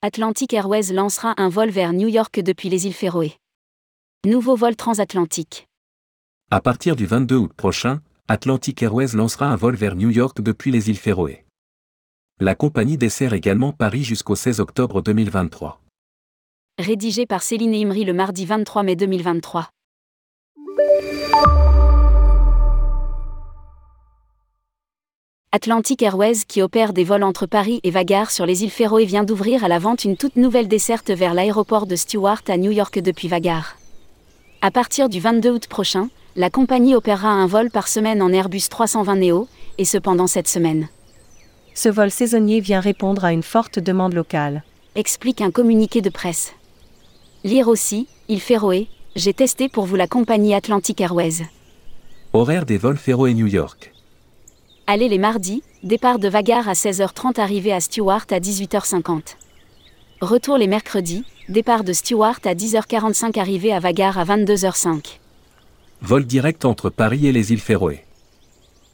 Atlantic Airways lancera un vol vers New York depuis les îles Féroé. Nouveau vol transatlantique. À partir du 22 août prochain, Atlantic Airways lancera un vol vers New York depuis les îles Féroé. La compagnie dessert également Paris jusqu'au 16 octobre 2023. Rédigé par Céline Imri le mardi 23 mai 2023. Atlantic Airways qui opère des vols entre Paris et Vagar sur les îles Féroé vient d'ouvrir à la vente une toute nouvelle desserte vers l'aéroport de Stewart à New York depuis Vagar. À partir du 22 août prochain, la compagnie opérera un vol par semaine en Airbus 320 Neo, et cependant cette semaine. Ce vol saisonnier vient répondre à une forte demande locale. Explique un communiqué de presse. Lire aussi, île Féroé, j'ai testé pour vous la compagnie Atlantic Airways. Horaire des vols Féroé New York. Allez les mardis, départ de Vagar à 16h30, arrivée à Stewart à 18h50. Retour les mercredis, départ de Stewart à 10h45, arrivée à Vagar à 22h05. Vol direct entre Paris et les îles Féroé.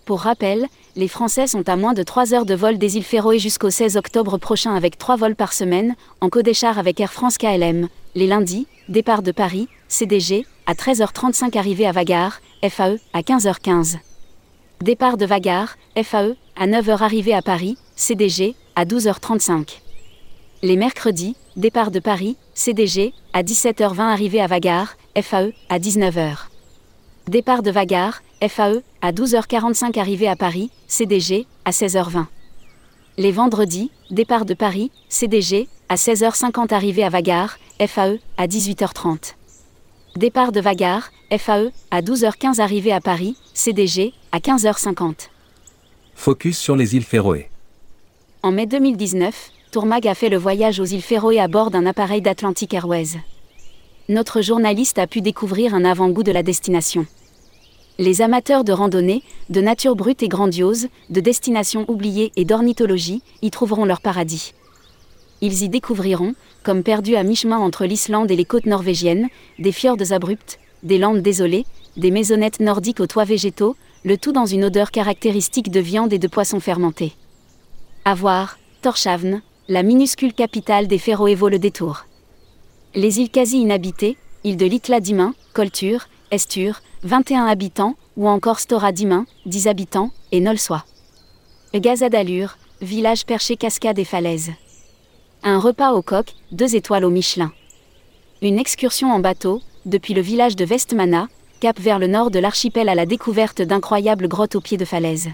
Pour rappel, les Français sont à moins de 3 heures de vol des îles Féroé jusqu'au 16 octobre prochain avec 3 vols par semaine, en codéchar avec Air France KLM, les lundis, départ de Paris, CDG, à 13h35 arrivée à Vagar, FAE, à 15h15. Départ de Vagar, FAE, à 9h arrivée à Paris, CDG, à 12h35. Les mercredis, départ de Paris, CDG, à 17h20 arrivée à Vagar, FAE, à 19h. Départ de Vagar, FAE, à 12h45 arrivée à Paris, CDG, à 16h20. Les vendredis, départ de Paris, CDG, à 16h50 arrivée à Vagar, FAE, à 18h30. Départ de Vagar, FAE, à 12h15 arrivée à Paris, CDG, à 15h50. Focus sur les îles Féroé. En mai 2019, Tourmag a fait le voyage aux îles Féroé à bord d'un appareil d'Atlantic Airways. Notre journaliste a pu découvrir un avant-goût de la destination. Les amateurs de randonnée, de nature brute et grandiose, de destinations oubliées et d'ornithologie y trouveront leur paradis. Ils y découvriront, comme perdus à mi-chemin entre l'Islande et les côtes norvégiennes, des fjords abrupts, des landes désolées, des maisonnettes nordiques aux toits végétaux, le tout dans une odeur caractéristique de viande et de poissons fermentés. À voir, Torshavn, la minuscule capitale des Féroé le détour. Les îles quasi inhabitées, îles de l'Itla Dimin, Colture, Estur, 21 habitants, ou encore Stora Dimin, 10 habitants, et Nolsoy. Gaza d'allure, village perché cascade et falaises. Un repas au coq, deux étoiles au Michelin. Une excursion en bateau, depuis le village de Vestmana, cap vers le nord de l'archipel à la découverte d'incroyables grottes au pied de falaises.